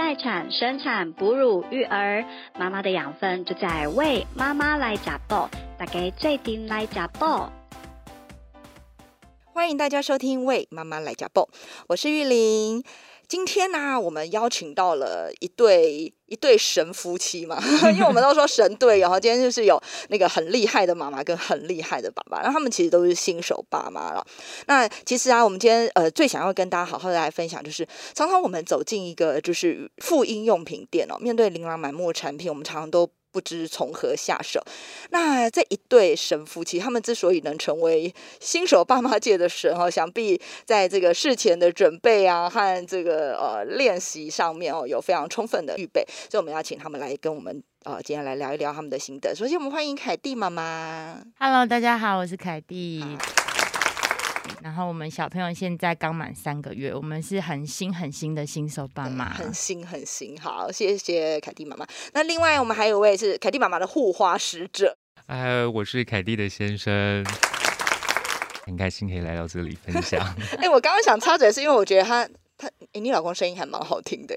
待产、生产、哺乳、育儿，妈妈的养分就在为妈妈来加爆，大家最顶来加爆。欢迎大家收听《为妈妈来加爆》，我是玉玲。今天呢，我们邀请到了一对一对神夫妻嘛，因为我们都说神队，然后今天就是有那个很厉害的妈妈跟很厉害的爸爸，那他们其实都是新手爸妈了。那其实啊，我们今天呃最想要跟大家好好的来分享，就是常常我们走进一个就是妇婴用品店哦，面对琳琅满目的产品，我们常常都。不知从何下手。那这一对神夫妻，他们之所以能成为新手爸妈界的神哦，想必在这个事前的准备啊和这个呃练习上面哦，有非常充分的预备。所以我们要请他们来跟我们呃今天来聊一聊他们的心得。首先，我们欢迎凯蒂妈妈。Hello，大家好，我是凯蒂。然后我们小朋友现在刚满三个月，我们是很新很新的新手爸妈，很新很新。好，谢谢凯蒂妈妈。那另外我们还有位是凯蒂妈妈的护花使者，哎，我是凯蒂的先生，很开心可以来到这里分享。哎，我刚刚想插嘴是因为我觉得他他，哎，你老公声音还蛮好听的。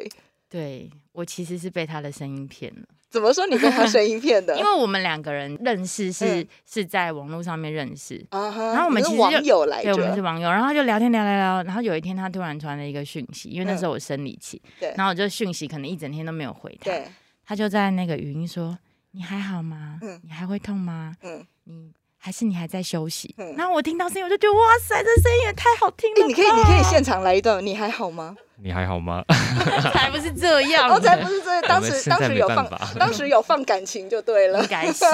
对我其实是被他的声音骗了。怎么说你被他声音骗的？因为我们两个人认识是是在网络上面认识，然后我们是网友来，对，我们是网友，然后就聊天聊聊聊，然后有一天他突然传了一个讯息，因为那时候我生理期，对，然后我就讯息可能一整天都没有回他，他就在那个语音说：“你还好吗？嗯，你还会痛吗？嗯，你还是你还在休息？”然后我听到声音，我就觉得哇塞，这声音也太好听了！你可以你可以现场来一段，你还好吗？你还好吗？才不是这样，哦，才不是这样。当时当时有放，当时有放感情就对了，应该是。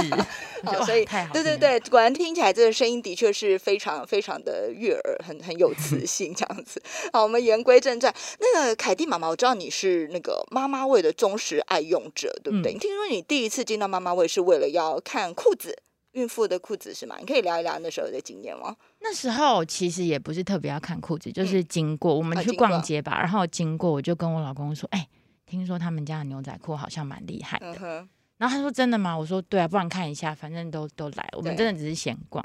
所以，对对对，果然听起来这个声音的确是非常非常的悦耳，很很有磁性这样子。好，我们言归正传。那个凯蒂妈妈，我知道你是那个妈妈味的忠实爱用者，对不对？你听说你第一次进到妈妈味是为了要看裤子。孕妇的裤子是吗？你可以聊一聊那时候的经验吗？那时候其实也不是特别要看裤子，就是经过我们去逛街吧，然后经过我就跟我老公说：“哎，听说他们家的牛仔裤好像蛮厉害的。”然后他说：“真的吗？”我说：“对啊，不然看一下，反正都都来，我们真的只是闲逛。”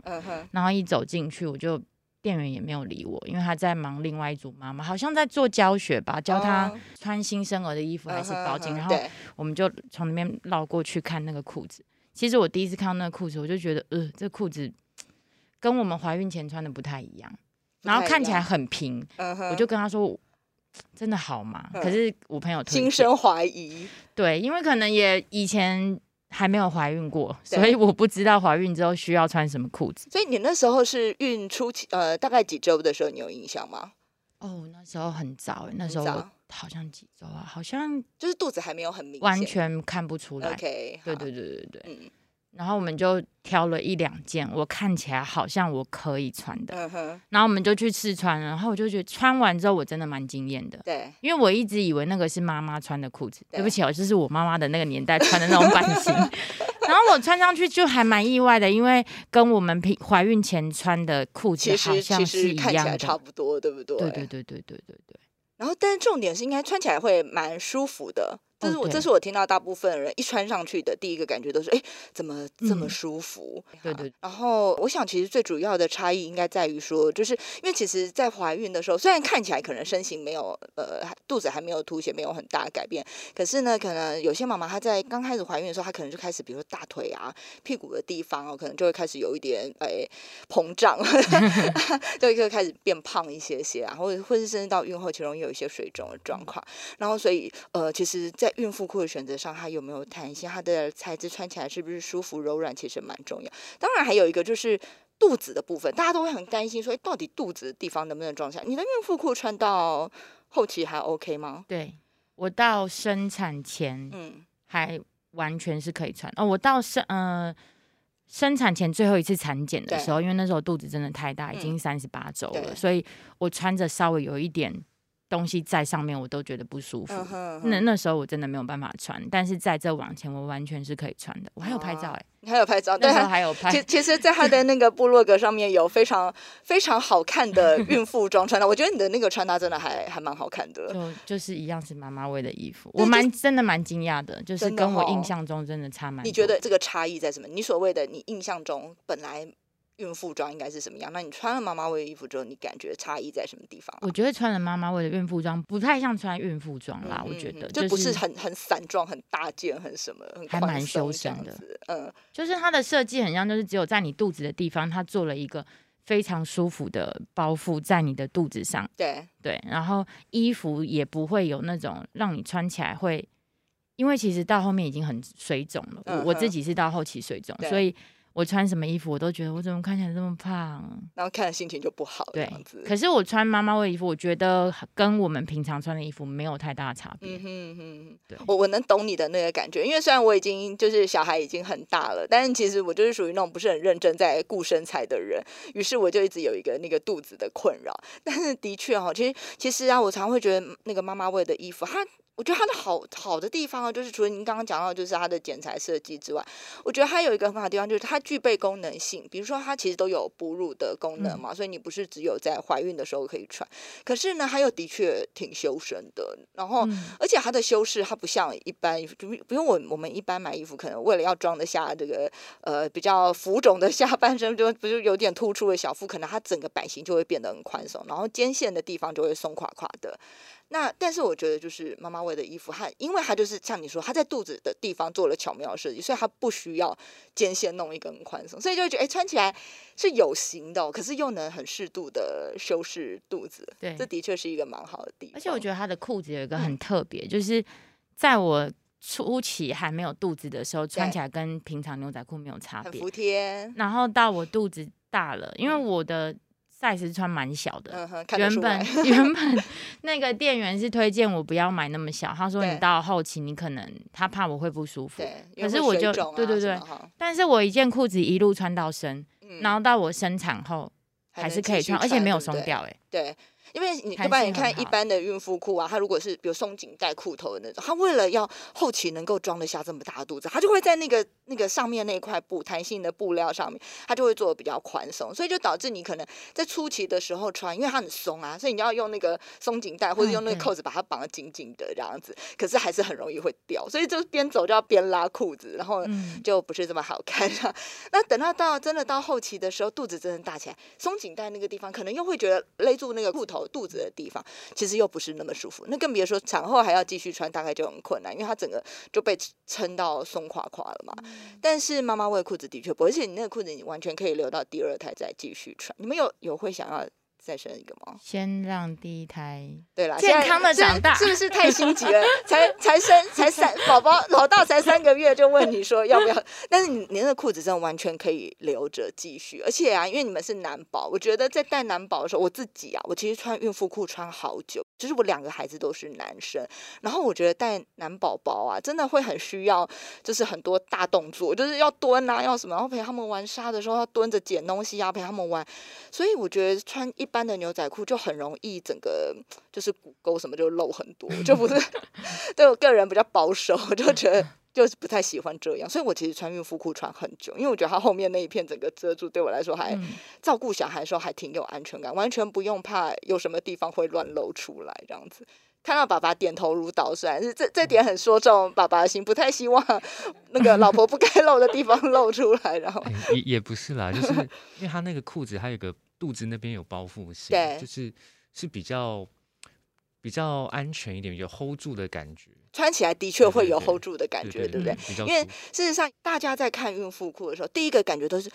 然后一走进去，我就店员也没有理我，因为他在忙另外一组妈妈，好像在做教学吧，教他穿新生儿的衣服还是包巾。然后我们就从那边绕过去看那个裤子。其实我第一次看到那个裤子，我就觉得，呃，这裤子跟我们怀孕前穿的不太一样，然后看起来很平。我就跟他说：“真的好吗？”可是我朋友心生怀疑，对，因为可能也以前还没有怀孕过，所以我不知道怀孕之后需要穿什么裤子。所以你那时候是孕初期，呃，大概几周的时候，你有印象吗？哦，那时候很早，那时候。好像几周啊？好像就是肚子还没有很明显，完全看不出来。OK，对对对对对。嗯，然后我们就挑了一两件，我看起来好像我可以穿的。然后我们就去试穿，然后我就觉得穿完之后我真的蛮惊艳的。对。因为我一直以为那个是妈妈穿的裤子，对不起哦，就是我妈妈的那个年代穿的那种版型。然后我穿上去就还蛮意外的，因为跟我们平怀孕前穿的裤子好像是一样的，差不多，对不对？对对对对对对对。然后，但是重点是应该穿起来会蛮舒服的。这是我，这是我听到大部分人一穿上去的第一个感觉都是，哎，怎么这么舒服？对对。然后，我想其实最主要的差异应该在于说，就是因为其实，在怀孕的时候，虽然看起来可能身形没有，呃，肚子还没有凸显，没有很大的改变，可是呢，可能有些妈妈她在刚开始怀孕的时候，她可能就开始，比如说大腿啊、屁股的地方哦，可能就会开始有一点哎膨胀，就会开始变胖一些些啊，或者或是甚至到孕后期容易有一些水肿的状况。然后，所以呃，其实，在孕妇裤的选择上，它有没有弹性？它的材质穿起来是不是舒服、柔软？其实蛮重要。当然，还有一个就是肚子的部分，大家都会很担心，说到底肚子的地方能不能装下？你的孕妇裤穿到后期还 OK 吗？对我到生产前，嗯，还完全是可以穿。哦，我到生呃生产前最后一次产检的时候，因为那时候肚子真的太大，已经三十八周了，所以我穿着稍微有一点。东西在上面我都觉得不舒服，那那时候我真的没有办法穿，但是在这往前我完全是可以穿的。我还有拍照哎，你还有拍照？对，还有拍。其其实，在他的那个部落格上面有非常非常好看的 孕妇装穿搭，我觉得你的那个穿搭真的还还蛮好看的。就就是一样是妈妈味的衣服，我蛮真的蛮惊讶的，就是跟我印象中真的差蛮。你觉得这个差异在什么？你所谓的你印象中本来。孕妇装应该是什么样？那你穿了妈妈味的衣服之后，你感觉差异在什么地方？我觉得穿了妈妈味的孕妇装不太像穿孕妇装啦，我觉得就不是很很散装、很大件、很什么，还蛮修身的。嗯，就是它的设计很像，就是只有在你肚子的地方，它做了一个非常舒服的包覆在你的肚子上。对对，然后衣服也不会有那种让你穿起来会，因为其实到后面已经很水肿了。我我自己是到后期水肿，所以。我穿什么衣服，我都觉得我怎么看起来这么胖，然后看心情就不好。对，可是我穿妈妈味衣服，我觉得跟我们平常穿的衣服没有太大的差别。嗯哼哼，对，我我能懂你的那个感觉，因为虽然我已经就是小孩已经很大了，但是其实我就是属于那种不是很认真在顾身材的人，于是我就一直有一个那个肚子的困扰。但是的确哈，其实其实啊，我常会觉得那个妈妈味的衣服，它。我觉得它的好好的地方啊，就是除了您刚刚讲到，就是它的剪裁设计之外，我觉得它有一个很好的地方，就是它具备功能性。比如说，它其实都有哺乳的功能嘛，所以你不是只有在怀孕的时候可以穿。可是呢，它又的确挺修身的。然后，而且它的修饰，它不像一般，就不用我我们一般买衣服，可能为了要装得下这个呃比较浮肿的 下半身，就不是有点突出的小腹，可能它整个版型就会变得很宽松，然后肩线的地方就会松垮垮的。那但是我觉得就是妈妈味的衣服，它因为它就是像你说，它在肚子的地方做了巧妙设计，所以它不需要肩线弄一根宽松，所以就觉得哎穿起来是有型的，可是又能很适度的修饰肚子。对，这的确是一个蛮好的地方。而且我觉得它的裤子有一个很特别，就是在我初期还没有肚子的时候，穿起来跟平常牛仔裤没有差别，服帖。然后到我肚子大了，因为我的。Size 穿蛮小的，原本 原本那个店员是推荐我不要买那么小，他说你到后期你可能他怕我会不舒服，可是我就对对对，但是我一件裤子一路穿到身，然后到我生产后还是可以穿，而且没有松掉，哎，对。因为你一般你看一般的孕妇裤啊，它如果是比如松紧带裤头的那种，它为了要后期能够装得下这么大的肚子，它就会在那个那个上面那块布弹性的布料上面，它就会做的比较宽松，所以就导致你可能在初期的时候穿，因为它很松啊，所以你要用那个松紧带或者用那个扣子把它绑得紧紧的这样子，可是还是很容易会掉，所以就边走就要边拉裤子，然后就不是这么好看。那等到到真的到后期的时候，肚子真的大起来，松紧带那个地方可能又会觉得勒住那个裤头。肚子的地方其实又不是那么舒服，那更别说产后还要继续穿，大概就很困难，因为它整个就被撑到松垮垮了嘛。但是妈妈喂裤子的确不，而且你那个裤子你完全可以留到第二胎再继续穿。你们有有会想要？再生一个吗？先让第一胎对啦，健康的长大，是不是太心急了？才才生才三宝宝，老大才三个月就问你说要不要？但是你那个裤子真的完全可以留着继续。而且啊，因为你们是男宝，我觉得在带男宝的时候，我自己啊，我其实穿孕妇裤穿好久，就是我两个孩子都是男生，然后我觉得带男宝宝啊，真的会很需要，就是很多大动作，就是要蹲啊，要什么，然后陪他们玩沙的时候要蹲着捡东西啊，陪他们玩。所以我觉得穿一。般的牛仔裤就很容易整个就是骨沟什么就露很多，就不是 对我个人比较保守，我就觉得 就是不太喜欢这样，所以我其实穿孕妇裤穿很久，因为我觉得它后面那一片整个遮住，对我来说还照顾小孩的时候还挺有安全感，完全不用怕有什么地方会乱露出来这样子。看到爸爸点头如捣蒜，这这点很说中爸爸的心，不太希望 那个老婆不该露的地方露出来。然后也也不是啦，就是因为他那个裤子还有个。肚子那边有包覆性，对，就是是比较比较安全一点，有 hold 住的感觉。穿起来的确会有 hold 住的感觉，对不对？因为事实上，大家在看孕妇裤的时候，第一个感觉都是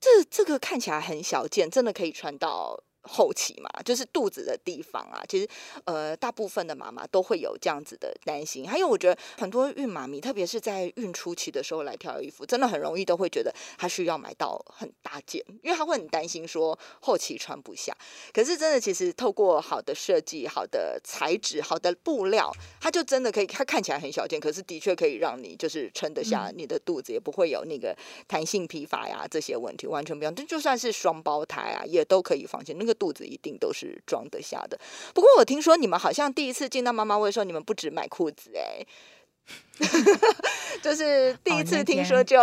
这这个看起来很小件，真的可以穿到。后期嘛，就是肚子的地方啊，其实呃，大部分的妈妈都会有这样子的担心。还有，我觉得很多孕妈咪，特别是在孕初期的时候来挑衣服，真的很容易都会觉得她需要买到很大件，因为她会很担心说后期穿不下。可是真的，其实透过好的设计、好的材质、好的布料，它就真的可以，它看起来很小件，可是的确可以让你就是撑得下你的肚子，也不会有那个弹性疲乏呀这些问题，完全不用。这就算是双胞胎啊，也都可以放心。那个。肚子一定都是装得下的。不过我听说你们好像第一次进到妈妈位的时候，你们不止买裤子哎，就是第一次听说就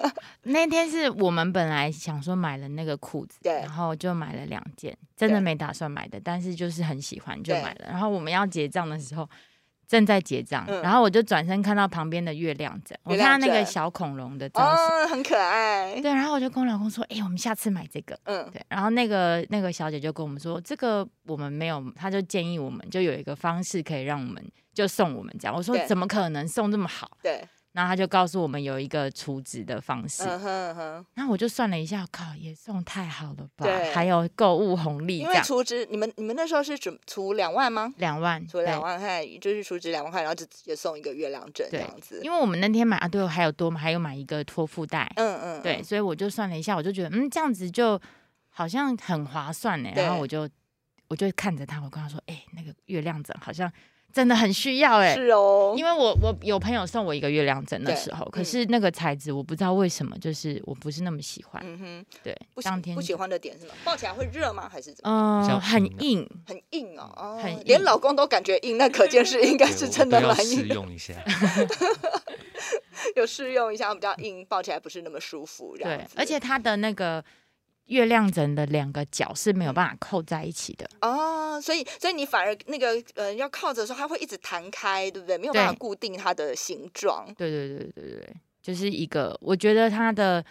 那天是我们本来想说买了那个裤子，对，然后就买了两件，真的没打算买的，但是就是很喜欢就买了。然后我们要结账的时候。正在结账，然后我就转身看到旁边的月亮枕，我看到那个小恐龙的造型，很可爱。对，然后我就跟我老公说：“哎，我们下次买这个。”嗯，对。然后那个那个小姐就跟我们说：“这个我们没有。”她就建议我们就有一个方式可以让我们就送我们这样。我说：“怎么可能送这么好？”对。然后他就告诉我们有一个储值的方式，然后我就算了一下，靠，也送太好了吧？对，还有购物红利，因为储值，你们你们那时候是准储两万吗？两万，储两万块，就是储值两万块，然后就直接送一个月亮枕这样子。因为我们那天买啊，对，还有多嘛，还有买一个托付袋，嗯嗯，对，所以我就算了一下，我就觉得，嗯，这样子就好像很划算呢。然后我就我就看着他，我跟他说，哎，那个月亮枕好像。真的很需要哎，是哦，因为我我有朋友送我一个月亮枕的时候，可是那个材质我不知道为什么，就是我不是那么喜欢。嗯哼，对，当天不喜欢的点是什么？抱起来会热吗？还是怎么？嗯，很硬，很硬哦，很连老公都感觉硬，那可见是应该是真的蛮硬。试用一下，有试用一下，比较硬，抱起来不是那么舒服。对，而且它的那个。月亮枕的两个角是没有办法扣在一起的哦，所以所以你反而那个呃要靠着的时候，它会一直弹开，对不对？没有办法固定它的形状。对对对对对，就是一个，我觉得它的。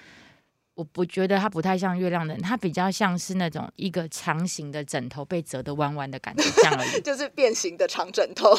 我不觉得它不太像月亮人，它比较像是那种一个长形的枕头被折得弯弯的感觉，这样而已。就是变形的长枕头。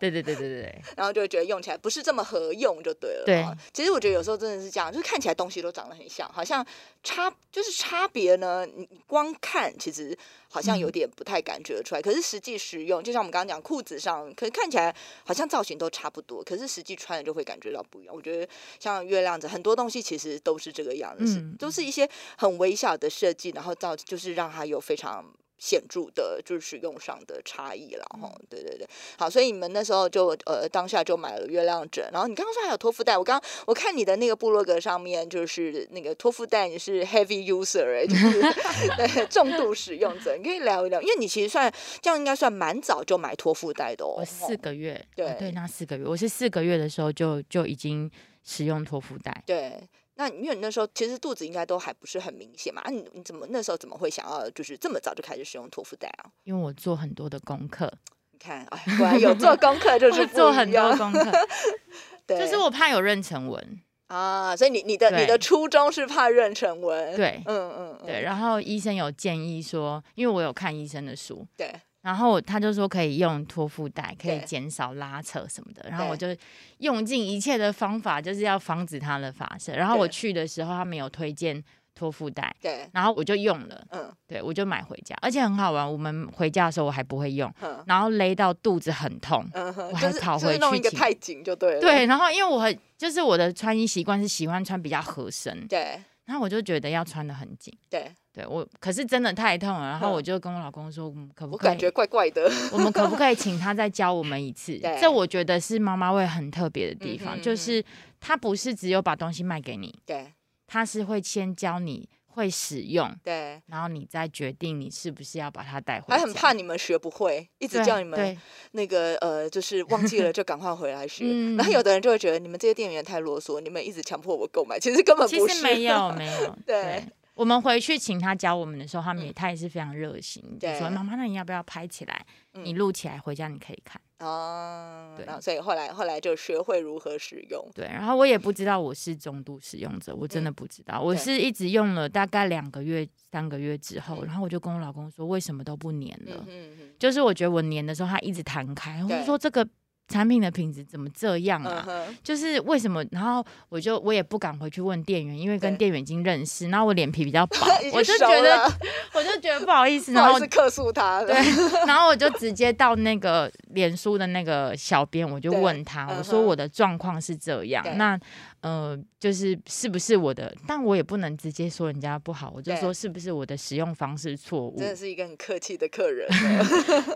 对对对对对对。然后就会觉得用起来不是这么合用，就对了。对。其实我觉得有时候真的是这样，就是看起来东西都长得很像，好像差就是差别呢。你光看其实。好像有点不太感觉出来，可是实际使用，就像我们刚刚讲裤子上，可是看起来好像造型都差不多，可是实际穿了就会感觉到不一样。我觉得像月亮子很多东西其实都是这个样子，都是一些很微小的设计，然后造就是让它有非常。显著的就是使用上的差异了哈，对对对，好，所以你们那时候就呃当下就买了月亮枕，然后你刚刚说还有托腹带，我刚我看你的那个部落格上面就是那个托腹带，你是 heavy user 哎，就是 对重度使用者，你可以聊一聊，因为你其实算这样应该算蛮早就买托腹带的哦，我四个月，对对，那四个月，我是四个月的时候就就已经使用托腹带，对。那因为你那时候其实肚子应该都还不是很明显嘛，啊，你你怎么那时候怎么会想要就是这么早就开始使用托腹带啊？因为我做很多的功课，你看，哎，果然有做功课就是做很多功课，对，就是我怕有妊娠纹啊，所以你你的你的初衷是怕妊娠纹，对，嗯嗯对，然后医生有建议说，因为我有看医生的书，对。然后他就说可以用托腹带，可以减少拉扯什么的。然后我就用尽一切的方法，就是要防止它的发生。然后我去的时候，他没有推荐托腹带，对。然后我就用了，嗯，对，我就买回家，而且很好玩。我们回家的时候我还不会用，然后勒到肚子很痛，我还跑回去弄一个太紧就对了。对，然后因为我很就是我的穿衣习惯是喜欢穿比较合身，对。然后我就觉得要穿的很紧，对。对我，可是真的太痛了，然后我就跟我老公说，可不可以？感觉怪怪的。我们可不可以 请他再教我们一次？这我觉得是妈妈会很特别的地方，就是他不是只有把东西卖给你，对，他是会先教你会使用，对，然后你再决定你是不是要把它带回来。还很怕你们学不会，一直叫你们那个呃，就是 忘记了就赶快回来学。然后有的人就会觉得你们这些店员太啰嗦，你们一直强迫我购买，其实根本不是，没有没有，对。我们回去请他教我们的时候，他们也他也是非常热心，就说：“妈妈，那你要不要拍起来？你录起来回家你可以看。”哦，对，所以后来后来就学会如何使用。对，然后我也不知道我是中度使用者，我真的不知道。我是一直用了大概两个月、三个月之后，然后我就跟我老公说：“为什么都不粘了？”嗯就是我觉得我粘的时候，它一直弹开。我就说这个。产品的品质怎么这样啊？就是为什么？然后我就我也不敢回去问店员，因为跟店员已经认识，然后我脸皮比较薄，我就觉得 我就觉得不好意思，然后是客诉他。对，然后我就直接到那个脸书的那个小编，我就问他，我说我的状况是这样，那。呃，就是是不是我的？但我也不能直接说人家不好，我就说是不是我的使用方式错误？真的是一个很客气的客人，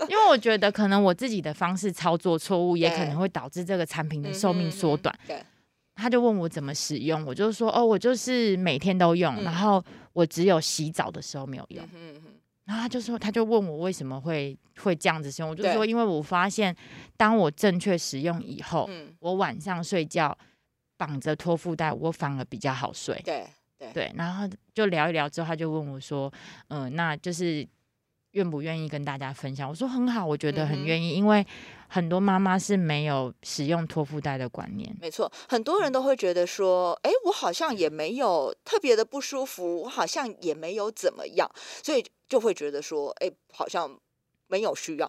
因为我觉得可能我自己的方式操作错误，也可能会导致这个产品的寿命缩短。对，他就问我怎么使用，我就说哦，我就是每天都用，然后我只有洗澡的时候没有用。嗯然后他就说，他就问我为什么会会这样子使用，我就说因为我发现当我正确使用以后，我晚上睡觉。绑着托腹带，我反而比较好睡。对对对，然后就聊一聊之后，他就问我说：“嗯，那就是愿不愿意跟大家分享？我说很好，我觉得很愿意，因为很多妈妈是没有使用托腹带的观念。没错，很多人都会觉得说，哎，我好像也没有特别的不舒服，我好像也没有怎么样，所以就会觉得说，哎，好像没有需要。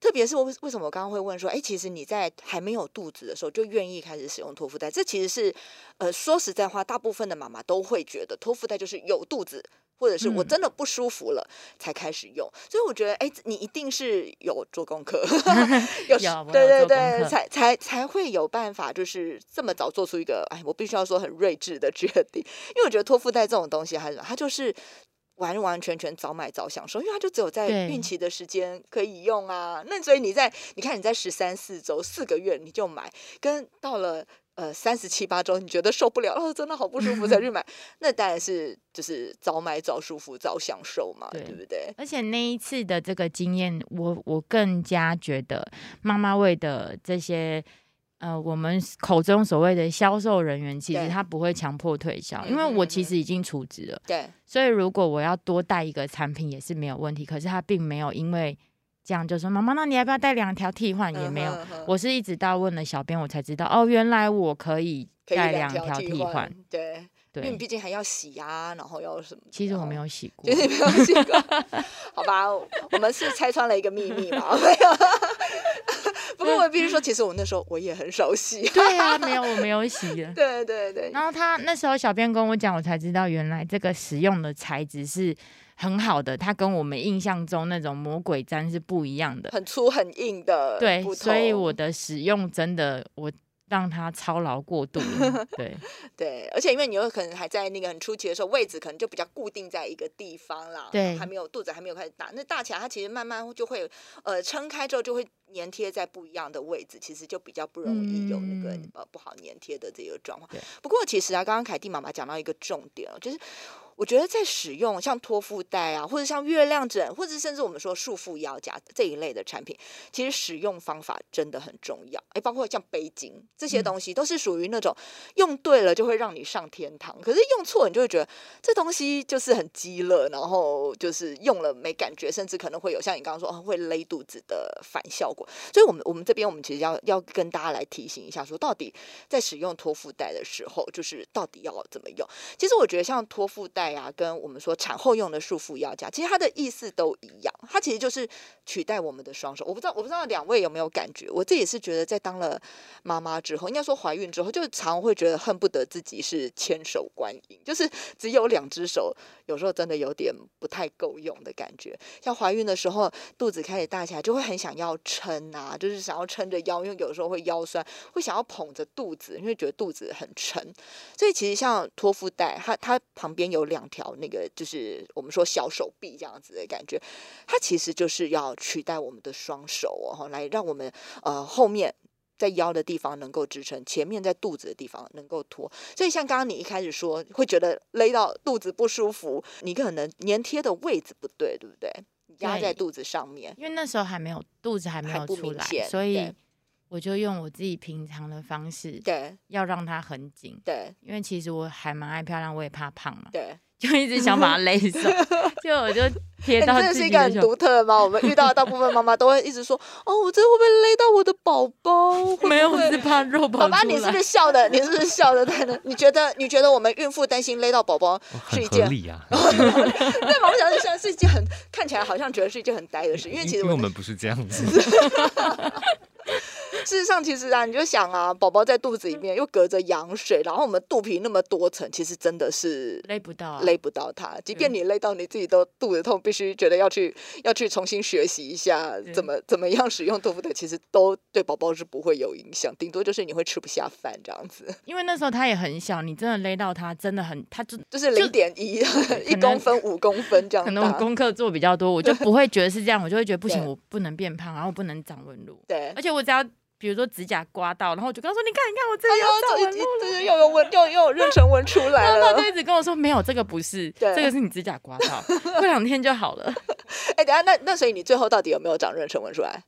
特别是我为什么我刚刚会问说，哎，其实你在还没有肚子的时候就愿意开始使用托腹带？这其实是，呃，说实在话，大部分的妈妈都会觉得托腹带就是有肚子。或者是我真的不舒服了才开始用，所以我觉得，哎，你一定是有做功课，有对对对，才才才会有办法，就是这么早做出一个，哎，我必须要说很睿智的决定，因为我觉得托腹带这种东西，还是它就是完完全全早买早享受，因为它就只有在孕期的时间可以用啊。那所以你在你看你在十三四周四个月你就买，跟到了。呃，三十七八周，你觉得受不了哦，真的好不舒服才去买，那当然是就是早买早舒服早享受嘛，对不对？而且那一次的这个经验，我我更加觉得妈妈味的这些呃，我们口中所谓的销售人员，其实他不会强迫推销，因为我其实已经储值了，对，所以如果我要多带一个产品也是没有问题，可是他并没有因为。这样就说妈妈，那你要不要带两条替换？也没有，我是一直到问了小编，我才知道哦，原来我可以带两条替换。对，因为毕竟还要洗啊，然后要什么？其实我 没有洗过，没有洗过。好吧，我们是拆穿了一个秘密嘛？没有。不过我必须说，其实我那时候我也很少洗。对啊，没有，我没有洗。对对对。然后他那时候小编跟我讲，我才知道原来这个使用的材质是。很好的，它跟我们印象中那种魔鬼毡是不一样的，很粗很硬的。对，所以我的使用真的我让他操劳过度。对 对，而且因为你有可能还在那个很初期的时候，位置可能就比较固定在一个地方啦，对，还没有肚子还没有开始大，那大起来它其实慢慢就会呃撑开之后就会粘贴在不一样的位置，其实就比较不容易有那个呃不好粘贴的这个状况。不过其实啊，刚刚凯蒂妈妈讲到一个重点哦，就是。我觉得在使用像托腹带啊，或者像月亮枕，或者甚至我们说束缚腰夹这一类的产品，其实使用方法真的很重要。哎，包括像背巾这些东西，都是属于那种用对了就会让你上天堂，可是用错你就会觉得这东西就是很鸡肋，然后就是用了没感觉，甚至可能会有像你刚刚说会勒肚子的反效果。所以，我们我们这边我们其实要要跟大家来提醒一下，说到底在使用托腹带的时候，就是到底要怎么用？其实我觉得像托腹带。呀，跟我们说产后用的束缚腰夹，其实它的意思都一样，它其实就是取代我们的双手。我不知道，我不知道两位有没有感觉？我自己是觉得，在当了妈妈之后，应该说怀孕之后，就常会觉得恨不得自己是千手观音，就是只有两只手，有时候真的有点不太够用的感觉。像怀孕的时候，肚子开始大起来，就会很想要撑啊，就是想要撑着腰，因为有时候会腰酸，会想要捧着肚子，因为觉得肚子很沉。所以其实像托腹带，它它旁边有两。两条那个就是我们说小手臂这样子的感觉，它其实就是要取代我们的双手哦，来让我们呃后面在腰的地方能够支撑，前面在肚子的地方能够托。所以像刚刚你一开始说会觉得勒到肚子不舒服，你可能粘贴的位置不对，对不对？压在肚子上面，因为那时候还没有肚子还没有出来，所以我就用我自己平常的方式，对，要让它很紧，对，因为其实我还蛮爱漂亮，我也怕胖嘛，对。就一直想把它勒 上，就我就贴到这是一个很独特的吗？我们遇到的大部分妈妈都会一直说：“哦，我这会不会勒到我的宝宝？”没有，我是怕肉宝。宝宝，你是不是笑的？你是不是笑的？在那？你觉得？你觉得我们孕妇担心勒到宝宝是一件？理啊。对，宝宝讲的现在是一件很看起来好像觉得是一件很呆的事，因为其实我们不是这样子。事实上，其实啊，你就想啊，宝宝在肚子里面又隔着羊水，然后我们肚皮那么多层，其实真的是勒不到，勒不到它。即便你勒到你自己都肚子痛，必须觉得要去要去重新学习一下怎么怎么样使用豆腐的，其实都对宝宝是不会有影响，顶多就是你会吃不下饭这样子。因为那时候他也很小，你真的勒到他，真的很，他就就是零点一 一公分五公分这样。可能我功课做比较多，我就不会觉得是这样，我就会觉得不行，我不能变胖，然后不能长纹路。对，而且我只要。比如说指甲刮到，然后我就跟他说：“你看，你看，我这里有纹路了，又有纹，又又有妊娠纹出来了。”然后他就一直跟我说：“没有，这个不是，这个是你指甲刮到，过两天就好了。”哎，等下，那那所以你最后到底有没有长妊娠纹出来？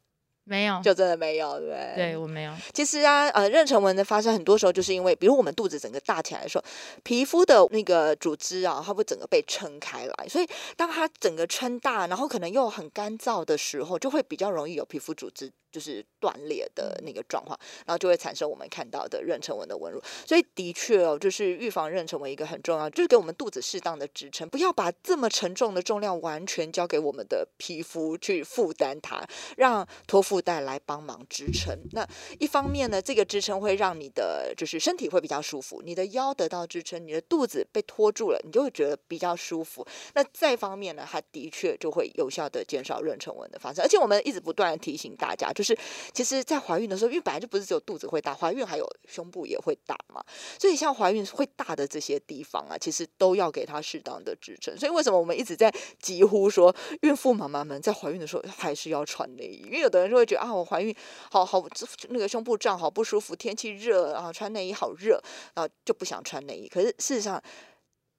没有，就真的没有，对对？我没有。其实啊，呃，妊娠纹的发生，很多时候就是因为，比如我们肚子整个大起来的时候，皮肤的那个组织啊，它会整个被撑开来，所以当它整个撑大，然后可能又很干燥的时候，就会比较容易有皮肤组织。就是断裂的那个状况，然后就会产生我们看到的妊娠纹的纹路。所以的确哦，就是预防妊娠纹一个很重要，就是给我们肚子适当的支撑，不要把这么沉重的重量完全交给我们的皮肤去负担它，让托带来帮忙支撑。那一方面呢，这个支撑会让你的就是身体会比较舒服，你的腰得到支撑，你的肚子被托住了，你就会觉得比较舒服。那再方面呢，它的确就会有效的减少妊娠纹的发生。而且我们一直不断的提醒大家。就是，其实，在怀孕的时候，因为本来就不是只有肚子会大，怀孕还有胸部也会大嘛，所以像怀孕会大的这些地方啊，其实都要给它适当的支撑。所以为什么我们一直在疾呼说，孕妇妈妈们在怀孕的时候还是要穿内衣？因为有的人就会觉得啊，我怀孕好好那个胸部胀好不舒服，天气热啊，穿内衣好热，然后就不想穿内衣。可是事实上，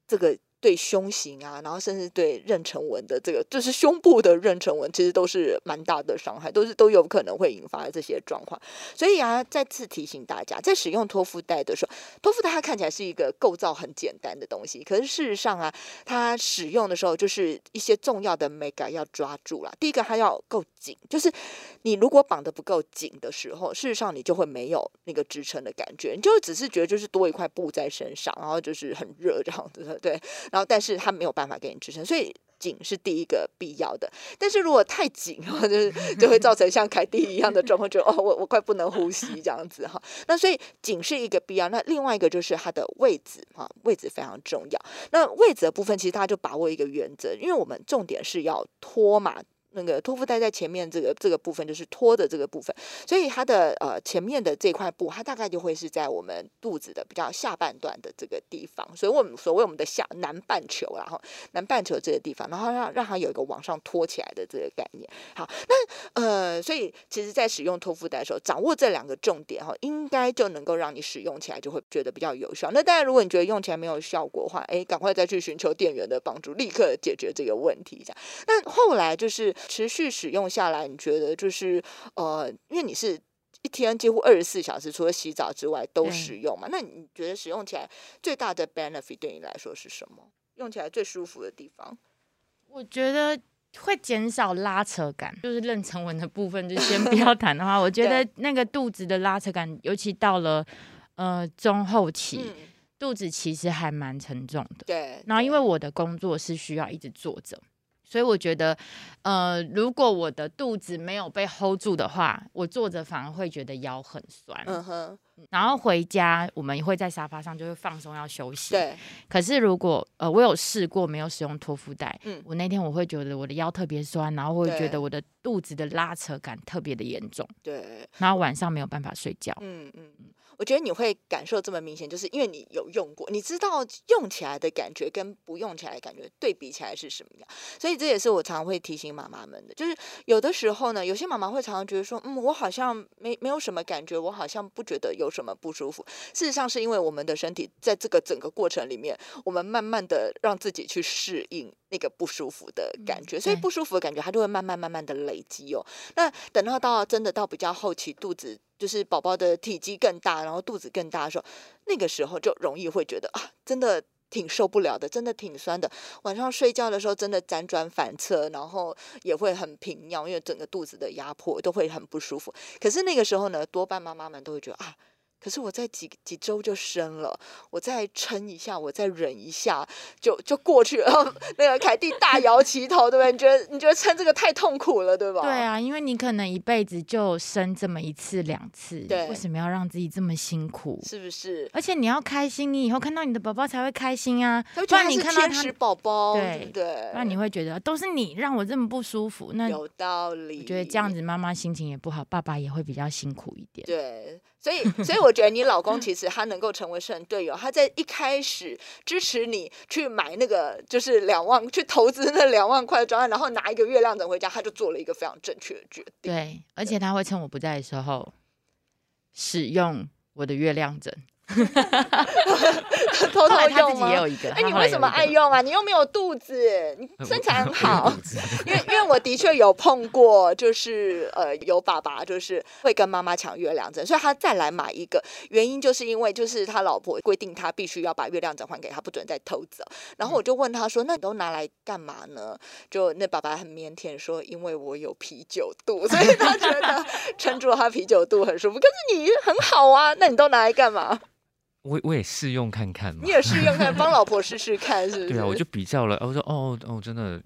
这个。对胸型啊，然后甚至对妊娠纹的这个，就是胸部的妊娠纹，其实都是蛮大的伤害，都是都有可能会引发这些状况。所以啊，再次提醒大家，在使用托腹带的时候，托腹带它看起来是一个构造很简单的东西，可是事实上啊，它使用的时候就是一些重要的美感要抓住了。第一个，它要够紧，就是你如果绑得不够紧的时候，事实上你就会没有那个支撑的感觉，你就只是觉得就是多一块布在身上，然后就是很热这样子，对。然后，但是他没有办法给你支撑，所以紧是第一个必要的。但是如果太紧，就是就会造成像凯蒂一样的状况，就哦，我我快不能呼吸这样子哈。那所以紧是一个必要。那另外一个就是它的位置哈，位置非常重要。那位置的部分，其实大家就把握一个原则，因为我们重点是要拖嘛。那个托腹带在前面这个这个部分就是托的这个部分，所以它的呃前面的这块布，它大概就会是在我们肚子的比较下半段的这个地方，所以我们所谓我们的下南半球，然后南半球这个地方，然后让让它有一个往上托起来的这个概念。好，那呃，所以其实在使用托腹带的时候，掌握这两个重点哈，应该就能够让你使用起来就会觉得比较有效。那当然，如果你觉得用起来没有效果的话，哎，赶快再去寻求店员的帮助，立刻解决这个问题。这样，那后来就是。持续使用下来，你觉得就是呃，因为你是一天几乎二十四小时，除了洗澡之外都使用嘛？那你觉得使用起来最大的 benefit 对你来说是什么？用起来最舒服的地方？我觉得会减少拉扯感，就是妊娠纹的部分，就先不要谈的话，我觉得那个肚子的拉扯感，尤其到了呃中后期，肚子其实还蛮沉重的。对。然后因为我的工作是需要一直坐着。所以我觉得，呃，如果我的肚子没有被 hold 住的话，我坐着反而会觉得腰很酸。嗯哼。然后回家我们会在沙发上就会放松要休息。对。可是如果呃我有试过没有使用托腹带，嗯，我那天我会觉得我的腰特别酸，然后会觉得我的肚子的拉扯感特别的严重。对。然后晚上没有办法睡觉。嗯嗯嗯。我觉得你会感受这么明显，就是因为你有用过，你知道用起来的感觉跟不用起来的感觉对比起来是什么样。所以这也是我常会提醒妈妈们的，就是有的时候呢，有些妈妈会常常觉得说，嗯，我好像没没有什么感觉，我好像不觉得有什么不舒服。事实上是因为我们的身体在这个整个过程里面，我们慢慢的让自己去适应那个不舒服的感觉，所以不舒服的感觉它就会慢慢慢慢的累积哦。那等到到真的到比较后期，肚子。就是宝宝的体积更大，然后肚子更大的时候，那个时候就容易会觉得啊，真的挺受不了的，真的挺酸的。晚上睡觉的时候，真的辗转反侧，然后也会很频尿，因为整个肚子的压迫都会很不舒服。可是那个时候呢，多半妈妈们都会觉得啊。可是我在几几周就生了，我再撑一下，我再忍一下，就就过去了。那个凯蒂大摇其头，对不对？你觉得你觉得撑这个太痛苦了，对吧？对啊，因为你可能一辈子就生这么一次两次，对，为什么要让自己这么辛苦？是不是？而且你要开心，你以后看到你的宝宝才会开心啊。不然你看到他宝宝，对对，那你会觉得都是你让我这么不舒服。那有道理。我觉得这样子妈妈心情也不好，爸爸也会比较辛苦一点。对。所以，所以我觉得你老公其实他能够成为神队友，他在一开始支持你去买那个就是两万去投资那两万块的专案，然后拿一个月亮枕回家，他就做了一个非常正确的决定。对，而且他会趁我不在的时候使用我的月亮枕。偷偷用吗？也有一个。哎，你为什么爱用啊？你又没有肚子，你 身材很好。因为因为我的确有碰过，就是呃，有爸爸就是会跟妈妈抢月亮枕，所以他再来买一个，原因就是因为就是他老婆规定他必须要把月亮枕还给他，不准再偷走。然后我就问他说：“那你都拿来干嘛呢？”就那爸爸很腼腆说：“因为我有啤酒肚，所以他觉得 撑住他啤酒肚很舒服。可是你很好啊，那你都拿来干嘛？”我我也试用看看嘛，你也试用看，帮老婆试试看，是不是？对啊，我就比较了，我说哦哦，真的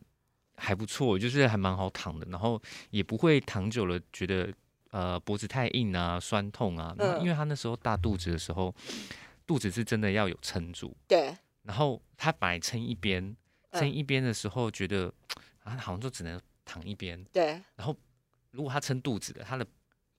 还不错，就是还蛮好躺的，然后也不会躺久了觉得呃脖子太硬啊、酸痛啊。嗯，因为他那时候大肚子的时候，肚子是真的要有撑住。对。然后他本来撑一边，撑一边的时候觉得 啊好像就只能躺一边。对。然后如果他撑肚子的，他的。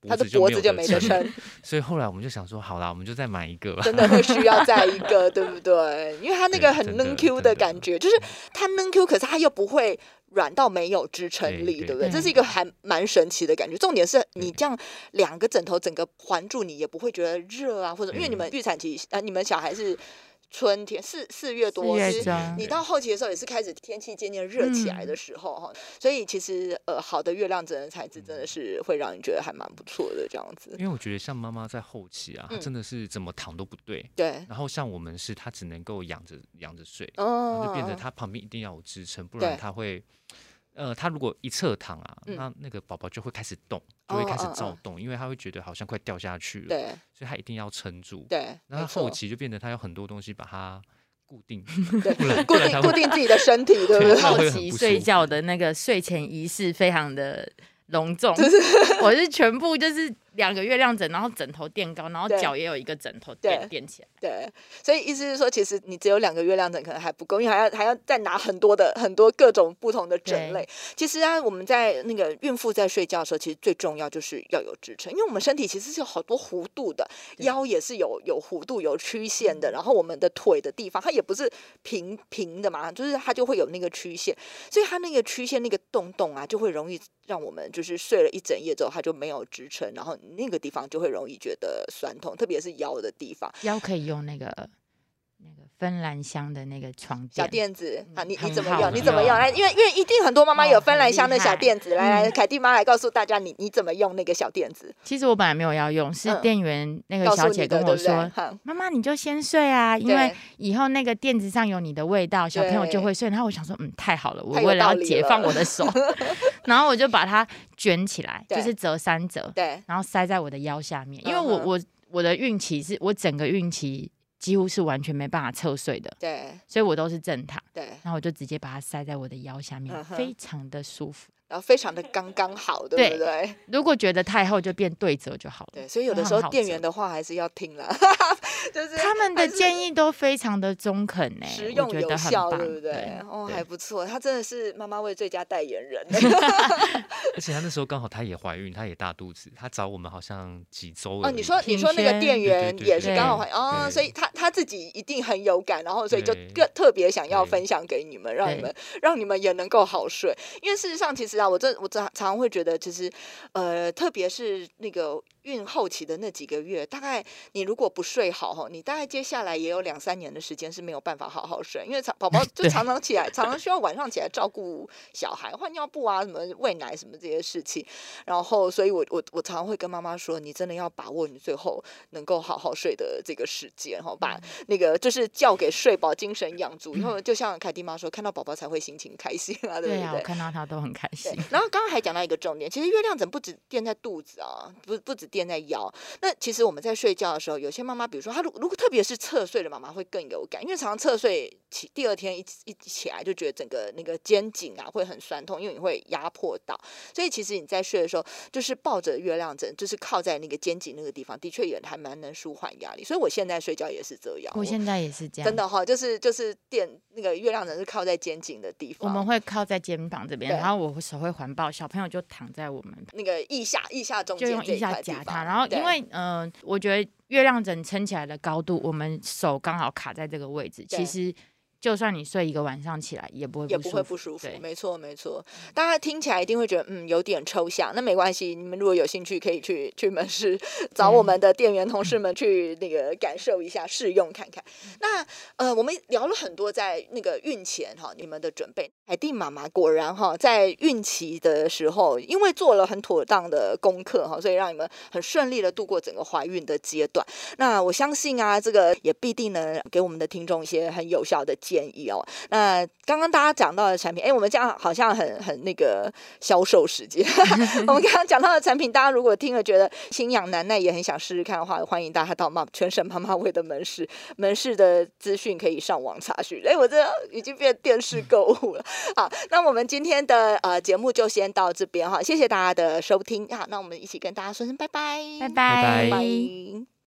他的脖子就没得撑，所以后来我们就想说，好啦，我们就再买一个吧。真的会需要再一个，对不对？因为他那个很嫩 Q 的感觉，就是它嫩 Q，可是它又不会软到没有支撑力，对不对？这是一个还蛮神奇的感觉。重点是你这样两个枕头整个环住你，也不会觉得热啊，或者因为你们预产期啊，你们小孩是。春天四四月多，其实你到后期的时候也是开始天气渐渐热起来的时候哈，所以其实呃好的月亮真的材质真的是会让你觉得还蛮不错的这样子。因为我觉得像妈妈在后期啊，她真的是怎么躺都不对。对。然后像我们是她只能够仰着仰着睡，就变得她旁边一定要有支撑，不然她会。呃，他如果一侧躺啊，那那个宝宝就会开始动，就会开始躁动，因为他会觉得好像快掉下去了，对，所以他一定要撑住，对，那后期就变得他有很多东西把它固定，对，固定固定自己的身体，对不对？后期睡觉的那个睡前仪式非常的隆重，我是全部就是。两个月亮枕，然后枕头垫高，然后脚也有一个枕头垫垫起来。对，所以意思是说，其实你只有两个月亮枕可能还不够，因为还要还要再拿很多的很多各种不同的枕类。其实啊，我们在那个孕妇在睡觉的时候，其实最重要就是要有支撑，因为我们身体其实是有好多弧度的，腰也是有有弧度、有曲线的。然后我们的腿的地方，它也不是平平的嘛，就是它就会有那个曲线，所以它那个曲线那个洞洞啊，就会容易让我们就是睡了一整夜之后，它就没有支撑，然后。那个地方就会容易觉得酸痛，特别是腰的地方。腰可以用那个芬兰香的那个床小垫子啊，你你怎么用？你怎么用？来，因为因为一定很多妈妈有芬兰香的小垫子。来来，凯蒂妈来告诉大家，你你怎么用那个小垫子？其实我本来没有要用，是店员那个小姐跟我说：“妈妈你就先睡啊，因为以后那个垫子上有你的味道，小朋友就会睡。”然后我想说：“嗯，太好了，我为了要解放我的手。”然后我就把它卷起来，就是折三折，对，然后塞在我的腰下面。因为我我我的孕期是我整个孕期几乎是完全没办法侧睡的，对，所以我都是正躺，对，然后我就直接把它塞在我的腰下面，非常的舒服。然后非常的刚刚好，对不对？如果觉得太厚，就变对折就好了。对，所以有的时候店员的话还是要听了，就是他们的建议都非常的中肯呢，实用有效，对不对？哦，还不错，他真的是妈妈味最佳代言人。而且他那时候刚好他也怀孕，他也大肚子，他找我们好像几周哦。你说你说那个店员也是刚好怀哦，所以他他自己一定很有感，然后所以就更特别想要分享给你们，让你们让你们也能够好睡。因为事实上，其实啊，我这我常常会觉得，其实呃，特别是那个。孕后期的那几个月，大概你如果不睡好哈，你大概接下来也有两三年的时间是没有办法好好睡，因为常宝宝 就常常起来，常常需要晚上起来照顾小孩，换尿布啊，什么喂奶什么这些事情。然后，所以我我我常常会跟妈妈说，你真的要把握你最后能够好好睡的这个时间哈，把那个就是叫给睡饱，精神养足。以后就像凯蒂妈说，看到宝宝才会心情开心啊，对不对？我看到他都很开心。然后刚刚还讲到一个重点，其实月亮枕不止垫在肚子啊，不不止。垫在腰，那其实我们在睡觉的时候，有些妈妈，比如说她如如果特别是侧睡的妈妈会更有感，因为常常侧睡起，第二天一一起来就觉得整个那个肩颈啊会很酸痛，因为你会压迫到，所以其实你在睡的时候，就是抱着月亮枕，就是靠在那个肩颈那个地方，的确也还蛮能舒缓压力。所以我现在睡觉也是这样，我现在也是这样，真的哈，就是就是垫那个月亮枕是靠在肩颈的地方，我们会靠在肩膀这边，然后我手会环抱，小朋友就躺在我们那个腋下腋下中间腋下夹。它，然后因为嗯，我觉得月亮枕撑起来的高度，我们手刚好卡在这个位置，其实就算你睡一个晚上起来也不会也不会不舒服。没错没错，大家听起来一定会觉得嗯有点抽象，那没关系，你们如果有兴趣可以去去门市找我们的店员同事们 去那个感受一下试用看看。那呃我们聊了很多在那个孕前哈你们的准备，海蒂妈妈果然哈在孕期的时候因为做了很妥当的功课哈，所以让你们很顺利的度过整个怀孕的阶段。那我相信啊这个也必定能给我们的听众一些很有效的。建议哦，那刚刚大家讲到的产品，哎，我们这样好像很很那个销售时间。我们刚刚讲到的产品，大家如果听了觉得心痒难耐，也很想试试看的话，欢迎大家到妈全省妈妈味的门市，门市的资讯可以上网查询。哎，我这已经变电视购物了。好，那我们今天的呃节目就先到这边哈，谢谢大家的收听。好，那我们一起跟大家说声拜拜，拜拜拜。